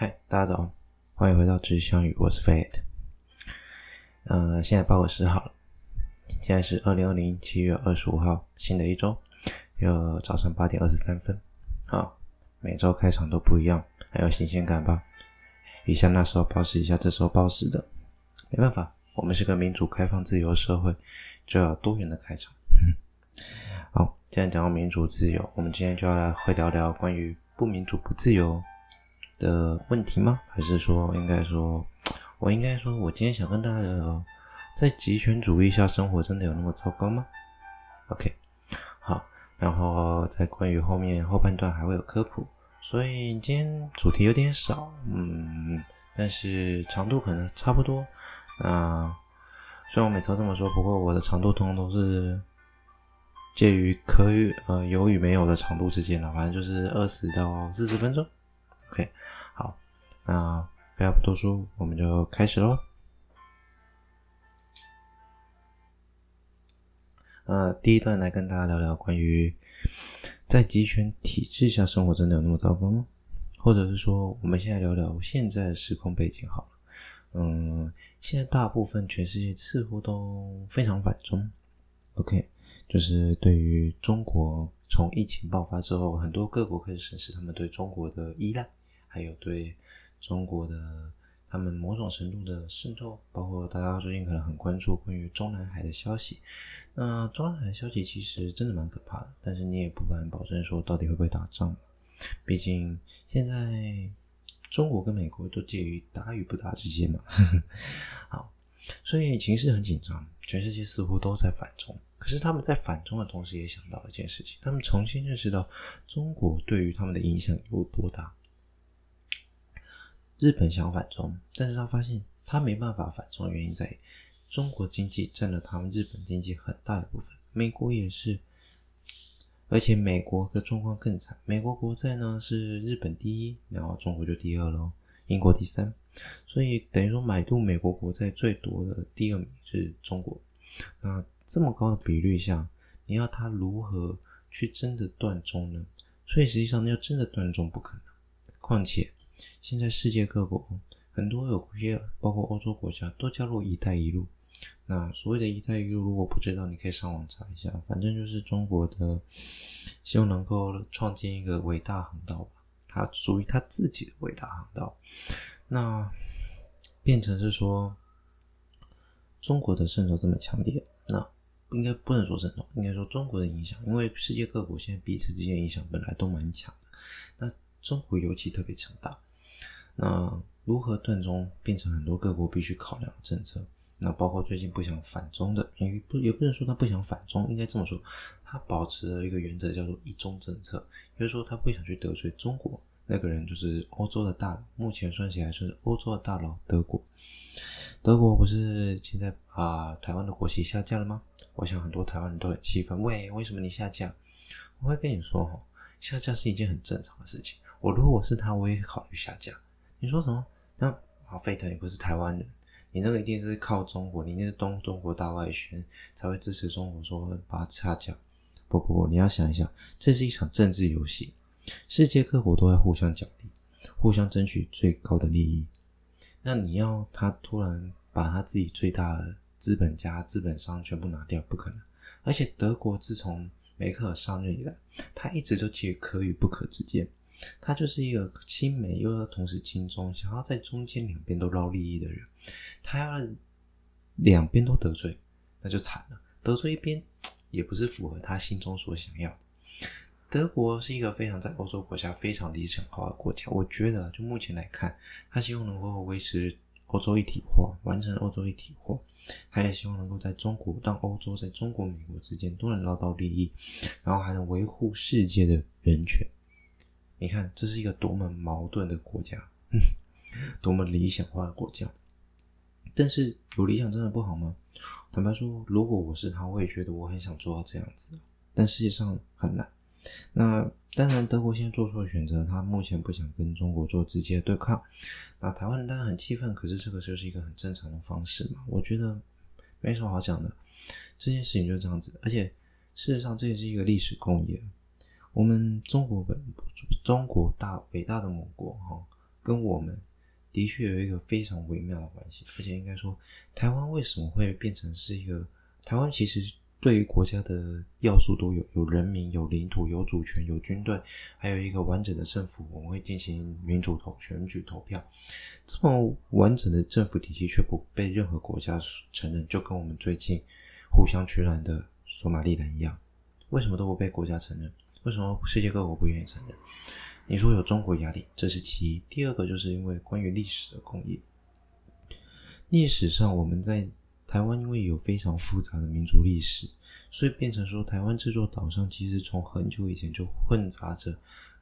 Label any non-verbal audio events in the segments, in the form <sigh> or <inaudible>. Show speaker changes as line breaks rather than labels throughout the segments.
嗨，大家早，欢迎回到知相遇，我是 Fat。呃，现在八月十号，现在是二零二零七月二十五号，新的一周，又早上八点二十三分。好，每周开场都不一样，很有新鲜感吧？一下那时候报时，一下这时候报时的，没办法，我们是个民主、开放、自由社会，就要多元的开场。<laughs> 好，既然讲到民主自由，我们今天就要来会聊聊关于不民主、不自由的问题吗？还是说，应该说，我应该说，我今天想跟大家聊聊，在极权主义下生活真的有那么糟糕吗？OK，好，然后在关于后面后半段还会有科普，所以今天主题有点少，嗯，但是长度可能差不多。那虽然我每次都这么说，不过我的长度通常都是介于可与呃有与没有的长度之间了，反正就是二十到四十分钟。OK。好，那不要不多说，我们就开始喽。呃，第一段来跟大家聊聊关于在集权体制下生活真的有那么糟糕吗？或者是说，我们现在聊聊现在的时空背景好了。嗯，现在大部分全世界似乎都非常反中。OK，就是对于中国从疫情爆发之后，很多各国开始审视他们对中国的依赖。还有对中国的他们某种程度的渗透，包括大家最近可能很关注关于中南海的消息。那中南海的消息其实真的蛮可怕的，但是你也不敢保证说到底会不会打仗。毕竟现在中国跟美国都介于打与不打之间嘛。<laughs> 好，所以情势很紧张，全世界似乎都在反中。可是他们在反中的同时，也想到一件事情：他们重新认识到中国对于他们的影响有多大。日本想反中，但是他发现他没办法反中的原因在中国经济占了他们日本经济很大的部分，美国也是，而且美国的状况更惨，美国国债呢是日本第一，然后中国就第二喽，英国第三，所以等于说买入美国国债最多的第二名是中国，那这么高的比率下，你要他如何去真的断中呢？所以实际上要真的断中不可能，况且。现在世界各国很多有些，包括欧洲国家都加入“一带一路”。那所谓的一带一路，如果不知道，你可以上网查一下。反正就是中国的，希望能够创建一个伟大航道吧，它属于它自己的伟大航道。那变成是说，中国的渗透这么强烈，那应该不能说渗透，应该说中国的影响，因为世界各国现在彼此之间影响本来都蛮强的，那中国尤其特别强大。那如何断中变成很多各国必须考量的政策？那包括最近不想反中的，也不也不能说他不想反中，应该这么说，他保持了一个原则叫做一中政策，也就是说他不想去得罪中国。那个人就是欧洲的大佬，目前算起来是欧洲的大佬，德国。德国不是现在把台湾的国旗下架了吗？我想很多台湾人都很气愤，喂，为什么你下架？我会跟你说哈，下架是一件很正常的事情。我如果我是他，我也考虑下架。你说什么？那啊，费特，你不是台湾人，你那个一定是靠中国，你那是东中国大外宣才会支持中国说把它掐架。不不不，你要想一想，这是一场政治游戏，世界各国都在互相角力，互相争取最高的利益。那你要他突然把他自己最大的资本家、资本商全部拿掉，不可能。而且德国自从梅克尔上任以来，他一直都介于可与不可之间。他就是一个亲美又要同时亲中，想要在中间两边都捞利益的人。他要两边都得罪，那就惨了。得罪一边也不是符合他心中所想要。德国是一个非常在欧洲国家非常理想化的国家，我觉得就目前来看，他希望能够维持欧洲一体化，完成欧洲一体化。他也希望能够在中国，让欧洲在中国、美国之间都能捞到利益，然后还能维护世界的人权。你看，这是一个多么矛盾的国家，<laughs> 多么理想化的国家。但是有理想真的不好吗？坦白说，如果我是他，我也觉得我很想做到这样子，但世界上很难。那当然，德国现在做出了选择，他目前不想跟中国做直接对抗。那台湾人当然很气愤，可是这个就是一个很正常的方式嘛。我觉得没什么好讲的，这件事情就是这样子。而且事实上，这也是一个历史共业。我们中国本中国大伟大的母国哈，跟我们的确有一个非常微妙的关系，而且应该说，台湾为什么会变成是一个台湾？其实对于国家的要素都有，有人民、有领土、有主权、有军队，还有一个完整的政府。我们会进行民主投选举投票，这么完整的政府体系却不被任何国家承认，就跟我们最近互相取暖的索马利兰一样，为什么都不被国家承认？为什么世界各国不愿意承认？你说有中国压力，这是其一。第二个就是因为关于历史的工业。历史上我们在台湾，因为有非常复杂的民族历史，所以变成说台湾这座岛上其实从很久以前就混杂着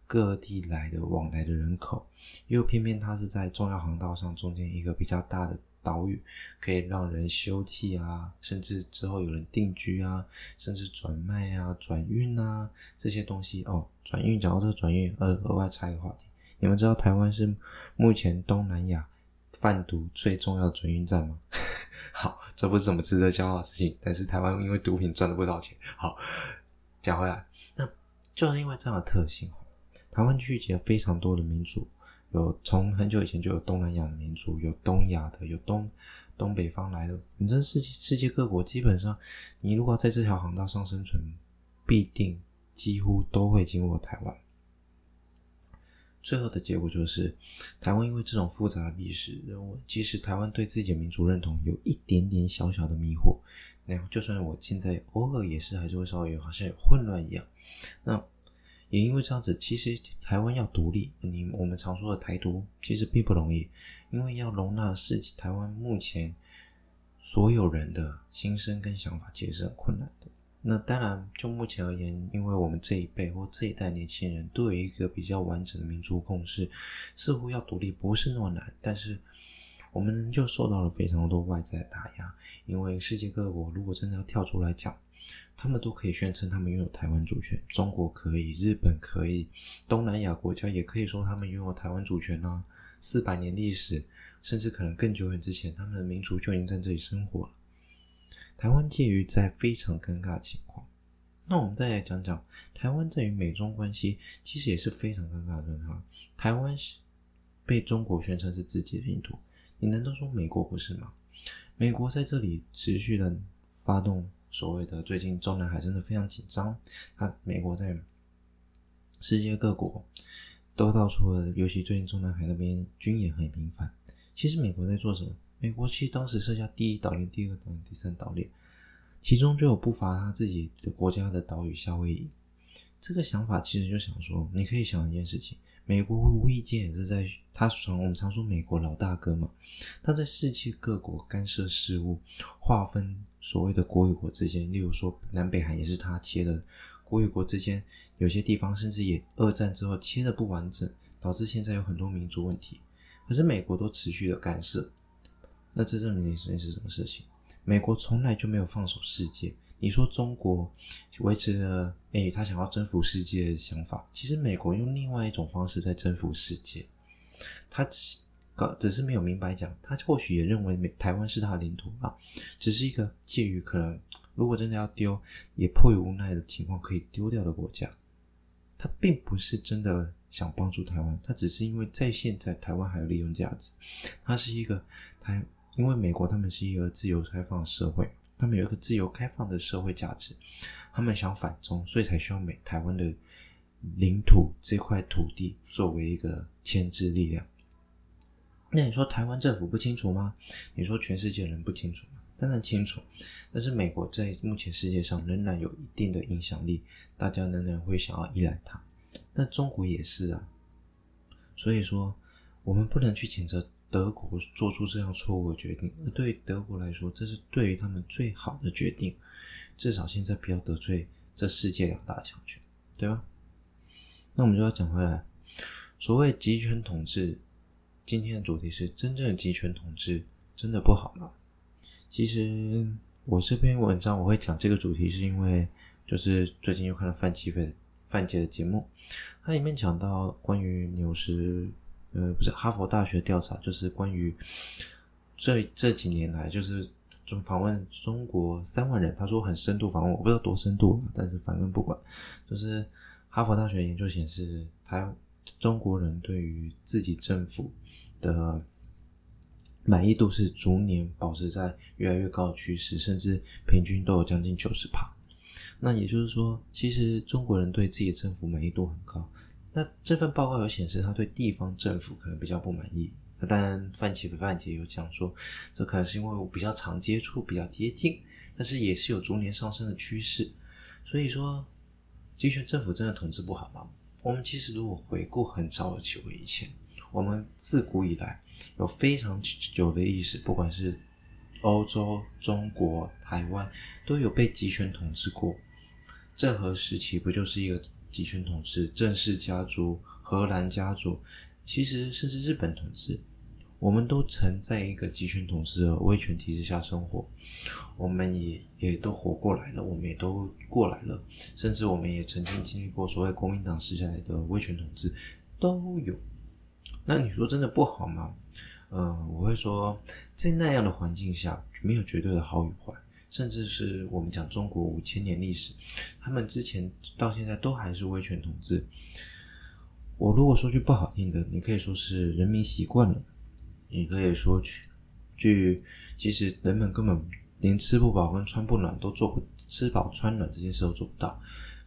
各地来的往来的人口，又偏偏它是在重要航道上中间一个比较大的。岛屿可以让人休憩啊，甚至之后有人定居啊，甚至转卖啊、转运啊这些东西哦。转运，讲到这个转运，额额外插一个话题，你们知道台湾是目前东南亚贩毒最重要的转运站吗？<laughs> 好，这不是什么值得骄傲的事情，但是台湾因为毒品赚了不少钱。好，讲回来，那就是因为这样的特性，台湾聚集了非常多的民族。有从很久以前就有东南亚的民族，有东亚的，有东东北方来的。反正世界世界各国基本上，你如果在这条航道上生存，必定几乎都会经过台湾。最后的结果就是，台湾因为这种复杂的历史人物，即使台湾对自己的民族认同有一点点小小的迷惑，那就算我现在偶尔也是还是会稍微有好像有混乱一样，那。也因为这样子，其实台湾要独立，你我们常说的台独，其实并不容易，因为要容纳是台湾目前所有人的心声跟想法，其实是很困难的。那当然，就目前而言，因为我们这一辈或这一代年轻人都有一个比较完整的民族共识，似乎要独立不是那么难，但是我们仍旧受到了非常多外在的打压，因为世界各国如果真的要跳出来讲。他们都可以宣称他们拥有台湾主权，中国可以，日本可以，东南亚国家也可以说他们拥有台湾主权啊。四百年历史，甚至可能更久远之前，他们的民族就已经在这里生活了。台湾介于在非常尴尬的情况。那我们再来讲讲台湾在于美中关系，其实也是非常尴尬的哈。台湾是被中国宣称是自己的领土，你难道说美国不是吗？美国在这里持续的发动。所谓的最近中南海真的非常紧张，他美国在世界各国都到处了，尤其最近中南海那边军演很频繁。其实美国在做什么？美国其实当时设下第一岛链、第二岛链、第三岛链，其中就有不乏他自己的国家的岛屿夏威夷。这个想法其实就想说，你可以想一件事情。美国无意间也是在，他常我们常说美国老大哥嘛，他在世界各国干涉事务，划分所谓的国与国之间，例如说南北韩也是他切的，国与国之间有些地方甚至也二战之后切的不完整，导致现在有很多民族问题，可是美国都持续的干涉，那这证明是什么事情？美国从来就没有放手世界。你说中国维持了诶，他想要征服世界的想法，其实美国用另外一种方式在征服世界。他只只是没有明白讲，他或许也认为美台湾是他的领土啊，只是一个介于可能如果真的要丢，也迫于无奈的情况可以丢掉的国家。他并不是真的想帮助台湾，他只是因为在现在台湾还有利用价值。他是一个台，因为美国他们是一个自由开放社会。他们有一个自由开放的社会价值，他们想反中，所以才需要美台湾的领土这块土地作为一个牵制力量。那你说台湾政府不清楚吗？你说全世界人不清楚吗？当然清楚。但是美国在目前世界上仍然有一定的影响力，大家仍然会想要依赖它。那中国也是啊。所以说，我们不能去谴责。德国做出这样错误的决定，而对于德国来说，这是对于他们最好的决定。至少现在不要得罪这世界两大强权，对吧？那我们就要讲回来，所谓集权统治，今天的主题是真正的集权统治真的不好吗？其实我这篇文章我会讲这个主题，是因为就是最近又看了范琪斐范姐的节目，它里面讲到关于纽时。呃，不是哈佛大学调查，就是关于这这几年来，就是中访问中国三万人，他说很深度访问，我不知道多深度，但是反正不管，就是哈佛大学研究显示，台中国人对于自己政府的满意度是逐年保持在越来越高的趋势，甚至平均都有将近九十趴。那也就是说，其实中国人对自己的政府满意度很高。那这份报告有显示，他对地方政府可能比较不满意。那当然，范琪范姐有讲说，这可能是因为我比较常接触，比较接近，但是也是有逐年上升的趋势。所以说，集权政府真的统治不好吗？我们其实如果回顾很早的几回以前，我们自古以来有非常久的历史，不管是欧洲、中国、台湾，都有被集权统治过。郑和时期不就是一个集权统治？郑氏家族、荷兰家族，其实甚至日本统治，我们都曾在一个集权统治的威权体制下生活，我们也也都活过来了，我们也都过来了，甚至我们也曾经经历过所谓国民党时代的威权统治，都有。那你说真的不好吗？嗯、呃，我会说，在那样的环境下，没有绝对的好与坏，甚至是我们讲中国五千年历史，他们之前到现在都还是威权统治。我如果说句不好听的，你可以说是人民习惯了，你可以说去去，其实人们根本连吃不饱跟穿不暖都做不，吃饱穿暖这件事都做不到，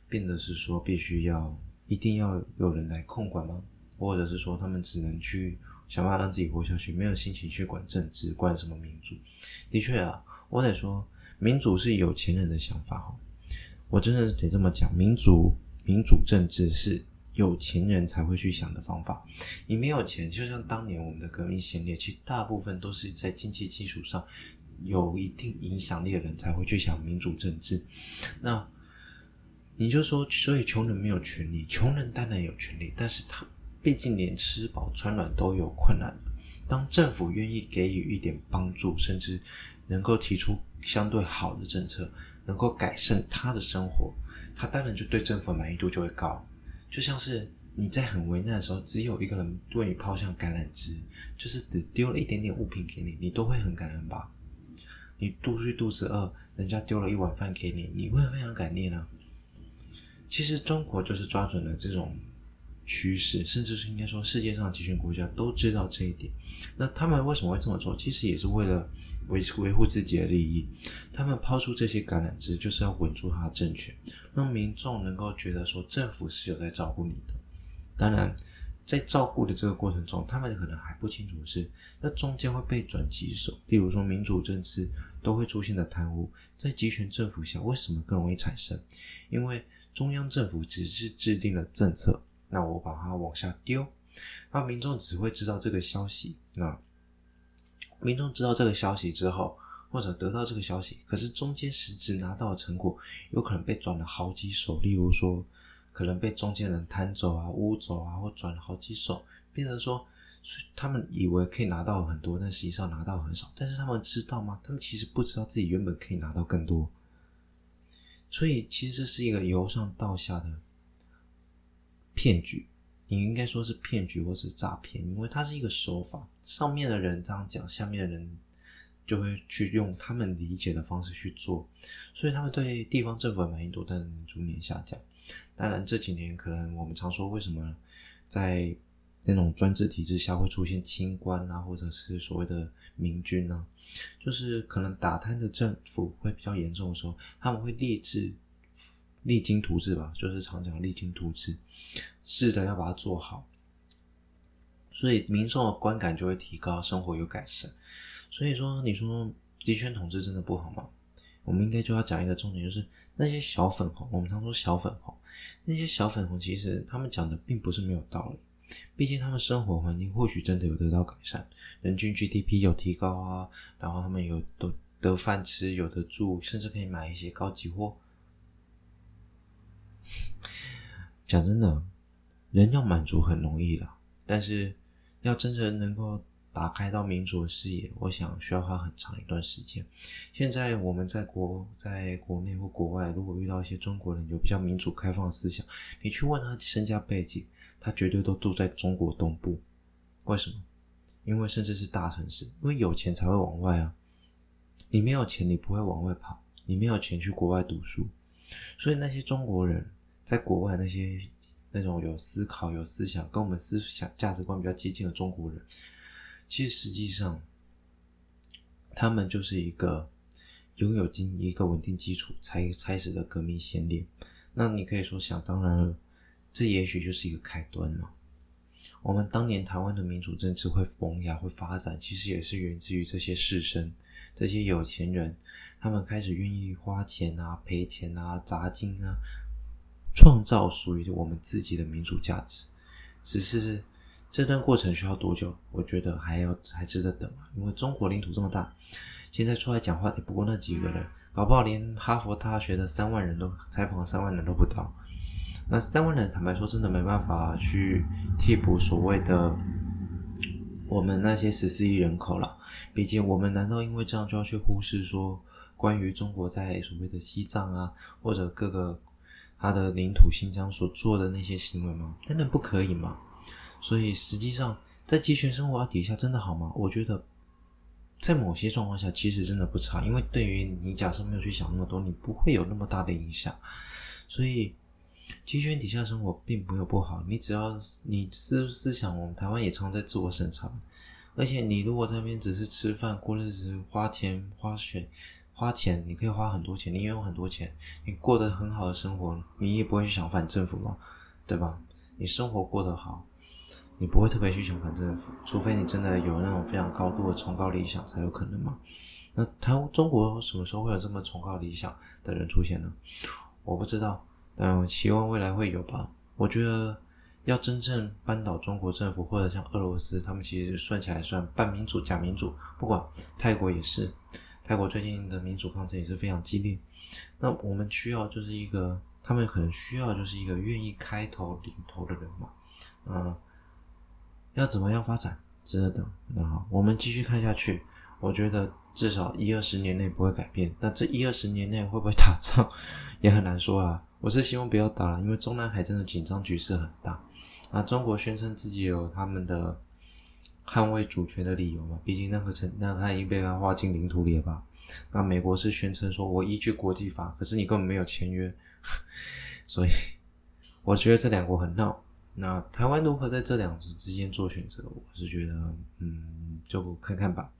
变得是说必须要一定要有人来控管吗？或者是说，他们只能去想办法让自己活下去，没有心情去管政治，管什么民主。的确啊，我得说，民主是有钱人的想法哈。我真的得这么讲，民主、民主政治是有钱人才会去想的方法。你没有钱，就像当年我们的革命先烈，其实大部分都是在经济基础上有一定影响力的人才会去想民主政治。那你就说，所以穷人没有权利，穷人当然有权利，但是他。毕竟连吃饱穿暖都有困难，当政府愿意给予一点帮助，甚至能够提出相对好的政策，能够改善他的生活，他当然就对政府满意度就会高。就像是你在很为难的时候，只有一个人为你抛向橄榄枝，就是只丢了一点点物品给你，你都会很感恩吧？你肚子肚子饿，人家丢了一碗饭给你，你会非常感念啊。其实中国就是抓准了这种。趋势，甚至是应该说，世界上的集权国家都知道这一点。那他们为什么会这么做？其实也是为了维维护自己的利益。他们抛出这些橄榄枝，就是要稳住他的政权，让民众能够觉得说政府是有在照顾你的。当然，在照顾的这个过程中，他们可能还不清楚的是，那中间会被转几手。例如说，民主政治都会出现的贪污，在集权政府下为什么更容易产生？因为中央政府只是制定了政策。那我把它往下丢，那民众只会知道这个消息。那民众知道这个消息之后，或者得到这个消息，可是中间实质拿到的成果有可能被转了好几手。例如说，可能被中间人贪走啊、污走啊，或转了好几手，变成说他们以为可以拿到很多，但实际上拿到很少。但是他们知道吗？他们其实不知道自己原本可以拿到更多。所以，其实这是一个由上到下的。骗局，你应该说是骗局或是诈骗，因为它是一个手法。上面的人这样讲，下面的人就会去用他们理解的方式去做，所以他们对地方政府的满意度当然逐年下降。当然这几年可能我们常说，为什么在那种专制体制下会出现清官啊，或者是所谓的明君啊，就是可能打贪的政府会比较严重的时候，他们会立志。励精图治吧，就是常讲励精图治，是的，要把它做好，所以民众的观感就会提高，生活有改善。所以说，你说集权统治真的不好吗？我们应该就要讲一个重点，就是那些小粉红，我们常说小粉红，那些小粉红其实他们讲的并不是没有道理，毕竟他们生活环境或许真的有得到改善，人均 GDP 有提高啊，然后他们有得得饭吃，有得住，甚至可以买一些高级货。讲真的，人要满足很容易啦，但是要真正能够打开到民主的视野，我想需要花很长一段时间。现在我们在国在国内或国外，如果遇到一些中国人有比较民主开放思想，你去问他身家背景，他绝对都住在中国东部。为什么？因为甚至是大城市，因为有钱才会往外啊。你没有钱，你不会往外跑，你没有钱去国外读书。所以那些中国人在国外那些那种有思考、有思想、跟我们思想价值观比较接近的中国人，其实实际上他们就是一个拥有经一个稳定基础才开始的革命先烈。那你可以说想当然了，这也许就是一个开端嘛。我们当年台湾的民主政治会萌芽、会发展，其实也是源自于这些士绅、这些有钱人，他们开始愿意花钱啊、赔钱啊、砸金啊。创造属于我们自己的民主价值，只是这段过程需要多久？我觉得还要还值得等啊！因为中国领土这么大，现在出来讲话也不过那几个人，搞不好连哈佛大学的三万人都采访三万人都不到。那三万人，坦白说，真的没办法去替补所谓的我们那些十四亿人口了。毕竟，我们难道因为这样就要去忽视说关于中国在所谓的西藏啊，或者各个？他的领土新疆所做的那些行为吗？真的不可以吗？所以实际上，在集权生活底下，真的好吗？我觉得，在某些状况下，其实真的不差。因为对于你，假设没有去想那么多，你不会有那么大的影响。所以，集权底下生活并没有不好。你只要你思思想，我们台湾也常在自我审查。而且，你如果在那边只是吃饭、过日子、花钱、花钱。花钱，你可以花很多钱，你拥有很多钱，你过得很好的生活，你也不会去想反政府嘛，对吧？你生活过得好，你不会特别去想反政府，除非你真的有那种非常高度的崇高理想才有可能嘛。那他中国什么时候会有这么崇高理想的人出现呢？我不知道，但我希望未来会有吧。我觉得要真正扳倒中国政府，或者像俄罗斯，他们其实算起来算半民主假民主，不管泰国也是。泰国最近的民主抗争也是非常激烈，那我们需要就是一个，他们可能需要就是一个愿意开头领头的人嘛，嗯，要怎么样发展，值得等。那好，我们继续看下去，我觉得至少一二十年内不会改变，那这一二十年内会不会打仗 <laughs> 也很难说啊。我是希望不要打了，因为中南海真的紧张局势很大，啊，中国宣称自己有他们的。捍卫主权的理由嘛，毕竟那个城，那他已经被他划进领土里了吧？那美国是宣称说，我依据国际法，可是你根本没有签约，<laughs> 所以我觉得这两国很闹。那台湾如何在这两者之间做选择？我是觉得，嗯，就看看吧。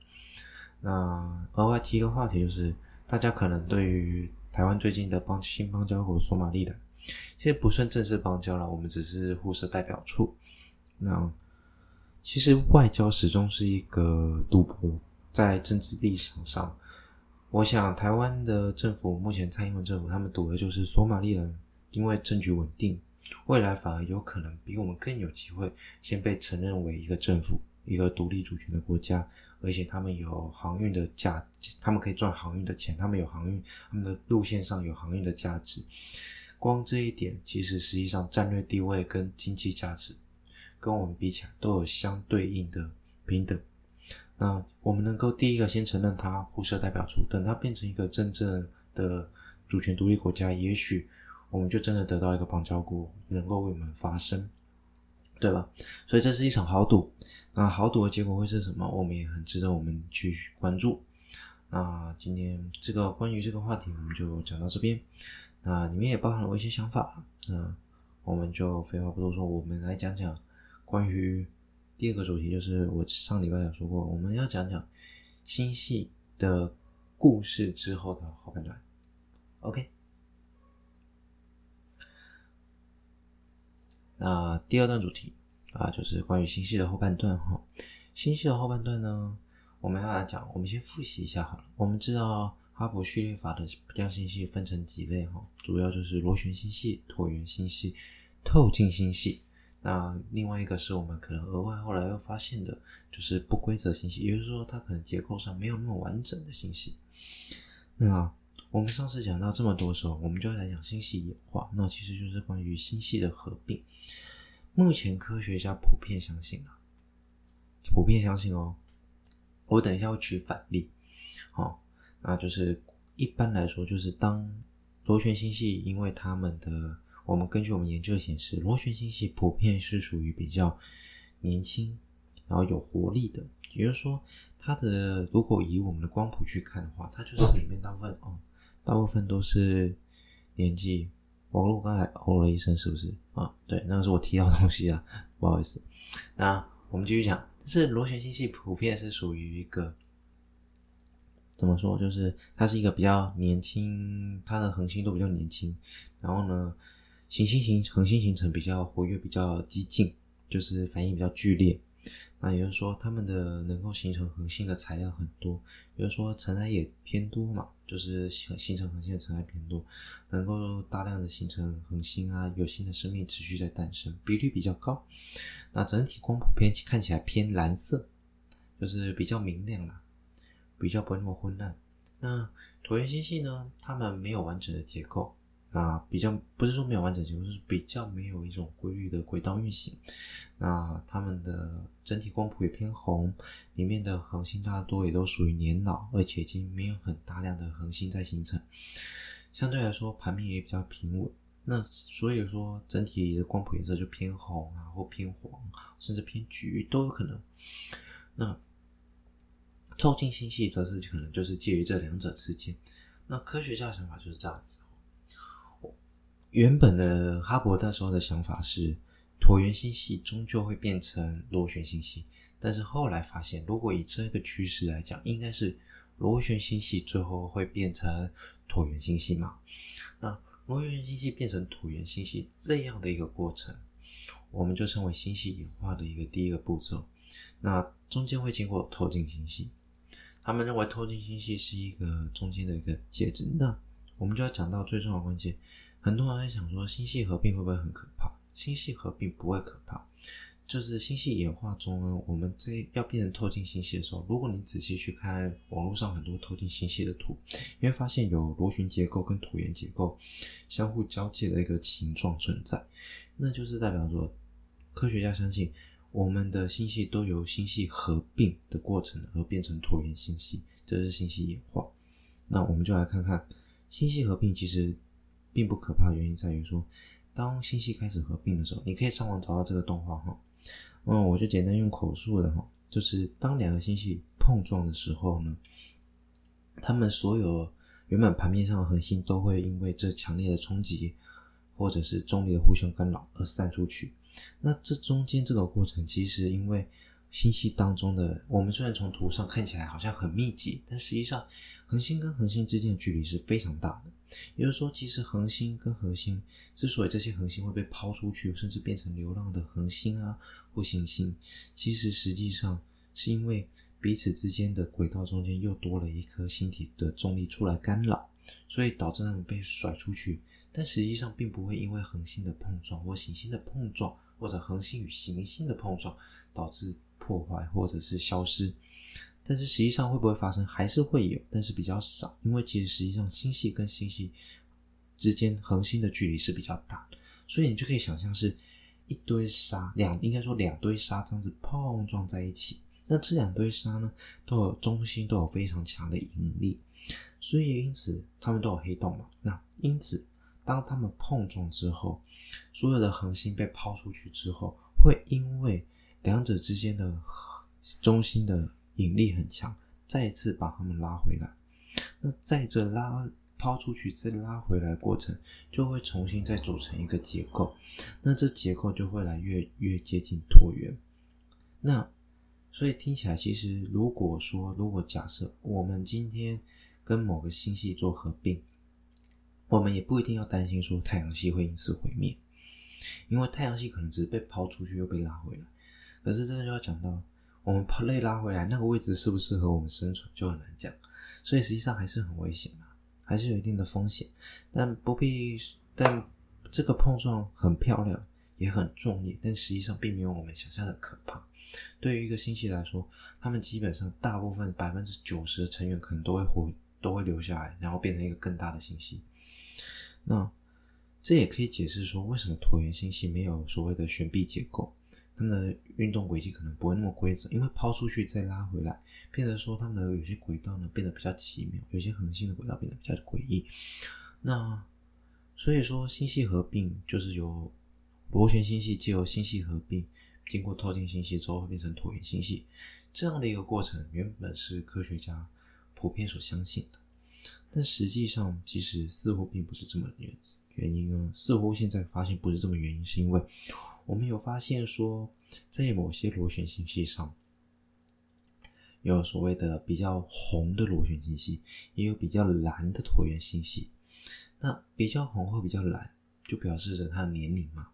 那额外提一个话题，就是大家可能对于台湾最近的邦新邦交国索马利的，其实不算正式邦交了，我们只是互设代表处。那。其实外交始终是一个赌博，在政治立场上，我想台湾的政府目前蔡英文政府他们赌的就是索马利人，因为政局稳定，未来反而有可能比我们更有机会先被承认为一个政府，一个独立主权的国家，而且他们有航运的价，他们可以赚航运的钱，他们有航运，他们的路线上有航运的价值，光这一点其实实际上战略地位跟经济价值。跟我们比起来，都有相对应的平等。那我们能够第一个先承认它，互设代表处，等它变成一个真正的主权独立国家，也许我们就真的得到一个邦交国，能够为我们发声，对吧？所以这是一场豪赌。那豪赌的结果会是什么？我们也很值得我们去关注。那今天这个关于这个话题，我们就讲到这边。那里面也包含了我一些想法。那我们就废话不多说，我们来讲讲。关于第二个主题，就是我上礼拜有说过，我们要讲讲新戏的故事之后的后半段。OK，那第二段主题啊，就是关于新戏的后半段哈。新戏的后半段呢，我们要来讲，我们先复习一下好了。我们知道哈勃序列法的将星系分成几类哈，主要就是螺旋星系、椭圆星系、透镜星系。那另外一个是我们可能额外后来又发现的，就是不规则新戏，也就是说它可能结构上没有那么完整的信息。那我们上次讲到这么多时候，我们就来讲星系演化，那其实就是关于星系的合并。目前科学家普遍相信啊，普遍相信哦。我等一下会举反例，好，那就是一般来说，就是当螺旋星系，因为它们的。我们根据我们研究显示，螺旋星系普遍是属于比较年轻，然后有活力的。也就是说，它的如果以我们的光谱去看的话，它就是里面大部分哦，大部分都是年纪网络刚才哦了一声，是不是啊？对，那是我提到的东西啊，<laughs> 不好意思。那我们继续讲，是螺旋星系普遍是属于一个怎么说？就是它是一个比较年轻，它的恒星都比较年轻，然后呢，行星形恒星形成比较活跃，比较激进，就是反应比较剧烈。那也就是说，它们的能够形成恒星的材料很多，也就是说尘埃也偏多嘛，就是形形成恒星的尘埃偏多，能够大量的形成恒星啊，有新的生命持续在诞生，比率比较高。那整体光谱偏看起来偏蓝色，就是比较明亮啦，比较不会那么昏暗。那椭圆星系呢，它们没有完整的结构。那比较不是说没有完整性，就是比较没有一种规律的轨道运行。那它们的整体光谱也偏红，里面的恒星大多也都属于年老，而且已经没有很大量的恒星在形成。相对来说，盘面也比较平稳。那所以说，整体的光谱颜色就偏红啊，或偏黄，甚至偏橘都有可能。那透镜星系则是可能就是介于这两者之间。那科学家的想法就是这样子。原本的哈勃那时候的想法是，椭圆星系终究会变成螺旋星系，但是后来发现，如果以这个趋势来讲，应该是螺旋星系最后会变成椭圆星系嘛？那螺旋星系变成椭圆星系这样的一个过程，我们就称为星系演化的一个第一个步骤。那中间会经过透镜星系，他们认为透镜星系是一个中间的一个介质。那我们就要讲到最重要的关键。很多人在想说，星系合并会不会很可怕？星系合并不会可怕，就是星系演化中呢，我们在要变成透镜星系的时候，如果你仔细去看网络上很多透镜星系的图，你会发现有螺旋结构跟椭圆结构相互交界的一个形状存在，那就是代表说，科学家相信我们的星系都由星系合并的过程而变成椭圆星系，这是星系演化。那我们就来看看星系合并其实。并不可怕的原因在于说，当星系开始合并的时候，你可以上网找到这个动画哈。嗯，我就简单用口述的哈，就是当两个星系碰撞的时候呢，它们所有原本盘面上的恒星都会因为这强烈的冲击，或者是重力的互相干扰而散出去。那这中间这个过程，其实因为星系当中的我们虽然从图上看起来好像很密集，但实际上恒星跟恒星之间的距离是非常大的。也就是说，其实恒星跟恒星之所以这些恒星会被抛出去，甚至变成流浪的恒星啊或行星，其实实际上是因为彼此之间的轨道中间又多了一颗星体的重力出来干扰，所以导致它们被甩出去。但实际上并不会因为恒星的碰撞或行星的碰撞，或者恒星与行星的碰撞导致破坏或者是消失。但是实际上会不会发生？还是会有，但是比较少，因为其实实际上星系跟星系之间恒星的距离是比较大，所以你就可以想象是一堆沙，两应该说两堆沙这样子碰撞在一起。那这两堆沙呢，都有中心都有非常强的引力，所以因此它们都有黑洞嘛。那因此当它们碰撞之后，所有的恒星被抛出去之后，会因为两者之间的中心的引力很强，再次把它们拉回来。那在这拉抛出去再拉回来过程，就会重新再组成一个结构。那这结构就会来越越接近椭圆。那所以听起来，其实如果说，如果假设我们今天跟某个星系做合并，我们也不一定要担心说太阳系会因此毁灭，因为太阳系可能只是被抛出去又被拉回来。可是这个就要讲到。我们把类拉回来，那个位置适不适合我们生存就很难讲，所以实际上还是很危险的，还是有一定的风险。但不必，但这个碰撞很漂亮，也很壮烈，但实际上并没有我们想象的可怕。对于一个星系来说，他们基本上大部分百分之九十的成员可能都会活，都会留下来，然后变成一个更大的星系。那这也可以解释说，为什么椭圆星系没有所谓的悬臂结构。它们的运动轨迹可能不会那么规则，因为抛出去再拉回来，变成说它们的有些轨道呢变得比较奇妙，有些恒星的轨道变得比较诡异。那所以说星系合并就是由螺旋星系借由星系合并，经过透镜星系之后会变成椭圆星系这样的一个过程，原本是科学家普遍所相信的。但实际上，其实似乎并不是这么原原因呢。似乎现在发现不是这么原因，是因为我们有发现说，在某些螺旋星系上，有所谓的比较红的螺旋星系，也有比较蓝的椭圆星系。那比较红或比较蓝，就表示着它的年龄嘛。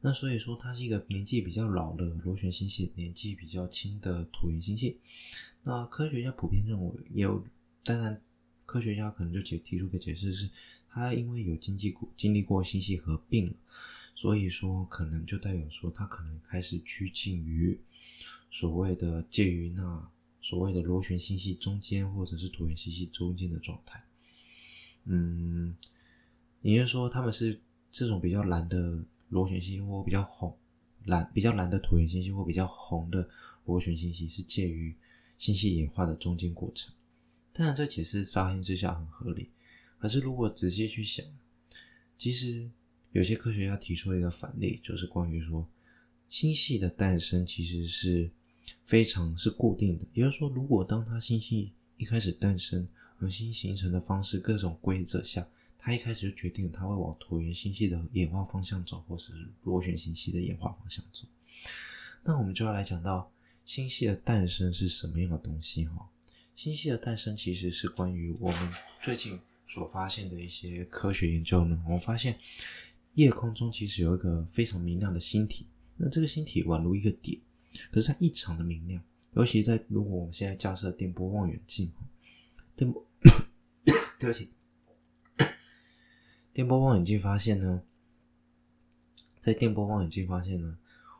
那所以说，它是一个年纪比较老的螺旋星系，年纪比较轻的椭圆星系。那科学家普遍认为，也有当然。科学家可能就解提出个解释是，他因为有经历过经历过星系合并了，所以说可能就代表说他可能开始趋近于所谓的介于那所谓的螺旋星系中间或者是椭圆星系中间的状态。嗯，也就是说他们是这种比较蓝的螺旋星系或比较红蓝比较蓝的椭圆星系或比较红的螺旋星系是介于星系演化的中间过程。当然，这解释乍听之下很合理，可是如果仔细去想，其实有些科学家提出了一个反例，就是关于说星系的诞生其实是非常是固定的。也就是说，如果当它星系一开始诞生，恒星形成的方式各种规则下，它一开始就决定它会往椭圆星系的演化方向走，或是螺旋星系的演化方向走。那我们就要来讲到星系的诞生是什么样的东西哈？星系的诞生其实是关于我们最近所发现的一些科学研究呢。我们发现夜空中其实有一个非常明亮的星体，那这个星体宛如一个点，可是它异常的明亮。尤其在如果我们现在架设电波望远镜，电波，<coughs> 对不起，<coughs> 电波望远镜发现呢，在电波望远镜发现呢，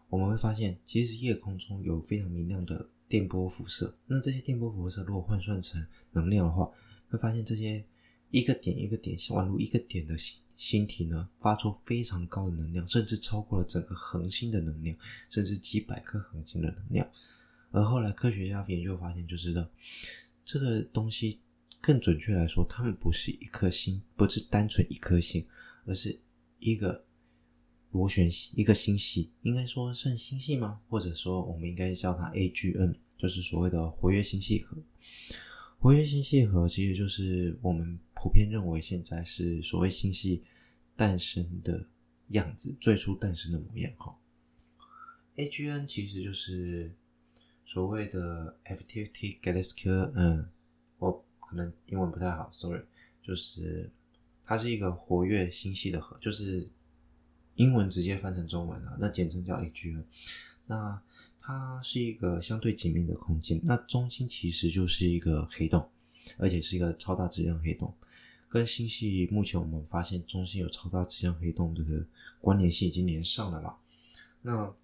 我们会发现其实夜空中有非常明亮的。电波辐射，那这些电波辐射如果换算成能量的话，会发现这些一个点一个点，宛如一个点的星星体呢，发出非常高的能量，甚至超过了整个恒星的能量，甚至几百颗恒星的能量。而后来科学家研究发现，就知道这个东西更准确来说，它们不是一颗星，不是单纯一颗星，而是一个。螺旋一个星系，应该说算星系吗？或者说，我们应该叫它 AGN，就是所谓的活跃星系核。活跃星系核其实就是我们普遍认为现在是所谓星系诞生的样子，最初诞生的模样。哈，AGN 其实就是所谓的 Active Galaxy。嗯，我可能英文不太好，sorry，就是它是一个活跃星系的核，就是。英文直接翻成中文啊，那简称叫 AGN。那它是一个相对紧密的空间，那中心其实就是一个黑洞，而且是一个超大质量黑洞。跟星系目前我们发现中心有超大质量黑洞这个关联性已经连上了啦。那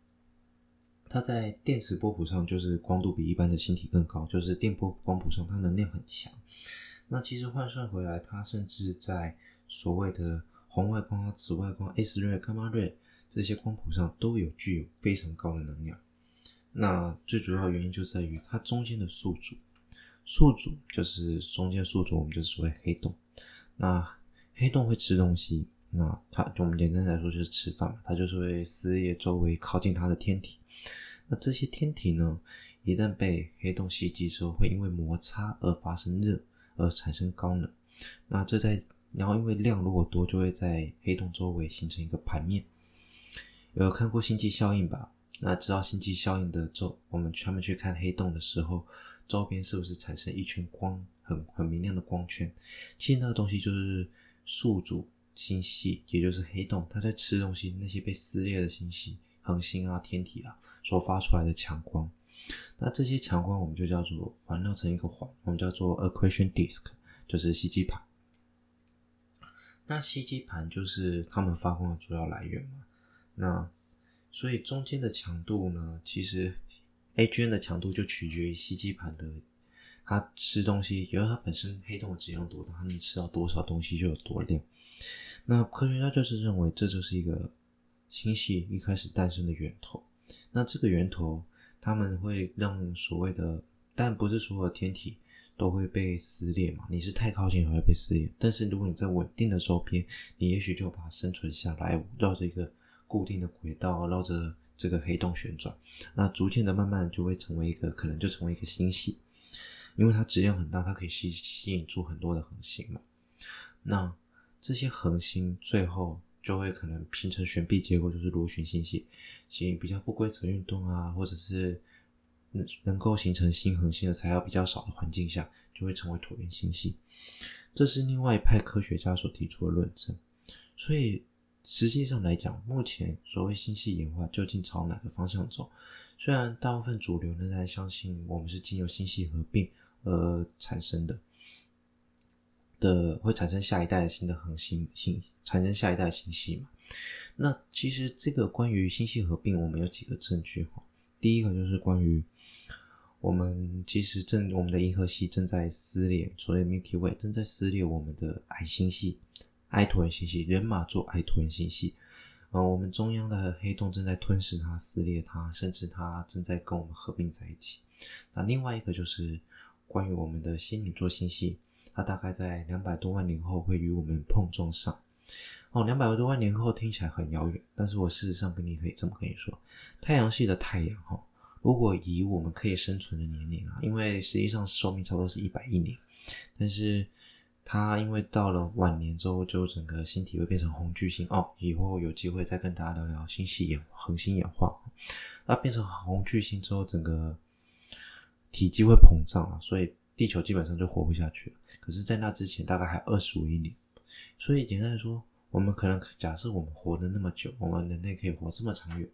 它在电磁波谱上就是光度比一般的星体更高，就是电波光谱上它能量很强。那其实换算回来，它甚至在所谓的红外光、紫外光、X 瑞、伽马瑞这些光谱上都有具有非常高的能量。那最主要原因就在于它中间的宿主，宿主就是中间宿主，我们就是所谓黑洞。那黑洞会吃东西，那它就我们简单来说就是吃饭，它就是会撕裂周围靠近它的天体。那这些天体呢，一旦被黑洞袭击之后，会因为摩擦而发生热，而产生高能。那这在然后，因为量如果多，就会在黑洞周围形成一个盘面。有看过星际效应吧？那知道星际效应的周，我们他们去看黑洞的时候，周边是不是产生一圈光，很很明亮的光圈？其实那个东西就是宿主星系，也就是黑洞，它在吃东西。那些被撕裂的星系、恒星啊、天体啊，所发出来的强光。那这些强光我们就叫做环绕成一个环，我们叫做 accretion disk，就是吸积盘。那吸积盘就是它们发光的主要来源嘛。那所以中间的强度呢，其实 AGN 的强度就取决于吸积盘的它吃东西，也就是它本身黑洞的质量多大，它能吃到多少东西就有多亮。那科学家就是认为这就是一个星系一开始诞生的源头。那这个源头，他们会让所谓的，但不是所有的天体。都会被撕裂嘛？你是太靠近，还会被撕裂。但是如果你在稳定的周边，你也许就把它生存下来，绕着一个固定的轨道，绕着这个黑洞旋转。那逐渐的、慢慢的就会成为一个，可能就成为一个星系。因为它质量很大，它可以吸吸引住很多的恒星嘛。那这些恒星最后就会可能形成旋臂结构，就是螺旋星系，行比较不规则运动啊，或者是能能够形成新恒星的材料比较少的环境下，就会成为椭圆星系。这是另外一派科学家所提出的论证。所以实际上来讲，目前所谓星系演化究竟朝哪个方向走？虽然大部分主流仍然相信我们是经由星系合并。而，产生的的会产生下一代新的恒星星，产生下一代的星系嘛？那其实这个关于星系合并，我们有几个证据哈。第一个就是关于我们其实正我们的银河系正在撕裂，所谓 Milky Way 正在撕裂我们的矮星系埃椭圆星系，人马座埃椭圆星系。呃，我们中央的黑洞正在吞噬它、撕裂它，甚至它正在跟我们合并在一起。那另外一个就是。关于我们的仙女座星系，它大概在两百多万年后会与我们碰撞上。哦，两百多万年后听起来很遥远，但是我事实上跟你可以这么跟你说，太阳系的太阳哈，如果以我们可以生存的年龄啊，因为实际上寿命差不多是一百亿年，但是它因为到了晚年之后，就整个星体会变成红巨星哦。以后有机会再跟大家聊聊星系演恒星演化。那变成红巨星之后，整个。体积会膨胀啊，所以地球基本上就活不下去了。可是，在那之前，大概还二十五亿年。所以，简单来说，我们可能假设我们活得那么久，我们人类可以活这么长远，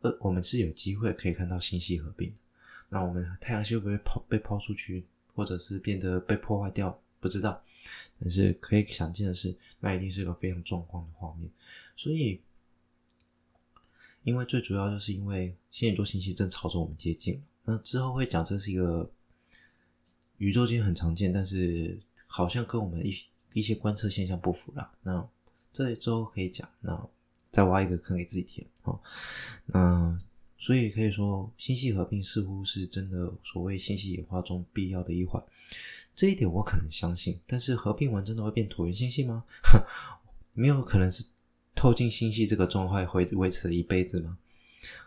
呃，我们是有机会可以看到星系合并。那我们太阳系会不会抛被抛出去，或者是变得被破坏掉？不知道。但是可以想见的是，那一定是一个非常壮观的画面。所以，因为最主要就是因为仙女座星系正朝着我们接近。那之后会讲，这是一个宇宙间很常见，但是好像跟我们一一些观测现象不符了。那这一周可以讲，那再挖一个坑给自己填。好，那所以可以说，星系合并似乎是真的所谓星系演化中必要的一环。这一点我可能相信，但是合并完真的会变椭圆星系吗？<laughs> 没有可能是透镜星系这个状态会维持一辈子吗？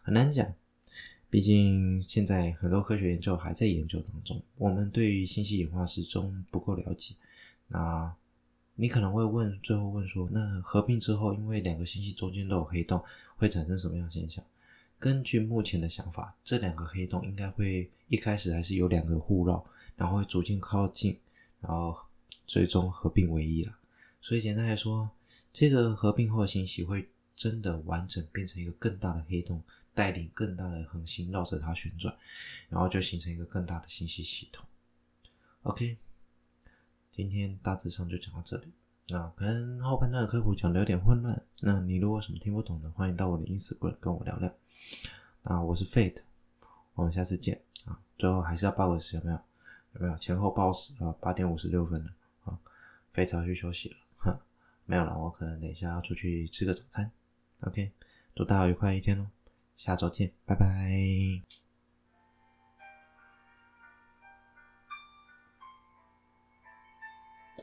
很难讲。毕竟现在很多科学研究还在研究当中，我们对于星系演化始终不够了解。那你可能会问，最后问说，那合并之后，因为两个星系中间都有黑洞，会产生什么样的现象？根据目前的想法，这两个黑洞应该会一开始还是有两个互绕，然后会逐渐靠近，然后最终合并为一了。所以简单来说，这个合并后的星系会真的完整变成一个更大的黑洞。带领更大的恒星绕着它旋转，然后就形成一个更大的星系系统。OK，今天大致上就讲到这里。那可能后半段的科普讲的有点混乱，那你如果什么听不懂的，欢迎到我的 Instagram 跟我聊聊。那，我是 Fate，我们下次见啊！最后还是要报个时，有没有？有没有？前后报时啊，八点五十六分了啊非常去休息了。哼，没有了，我可能等一下要出去吃个早餐。OK，祝大家愉快一天喽！下周见，拜拜。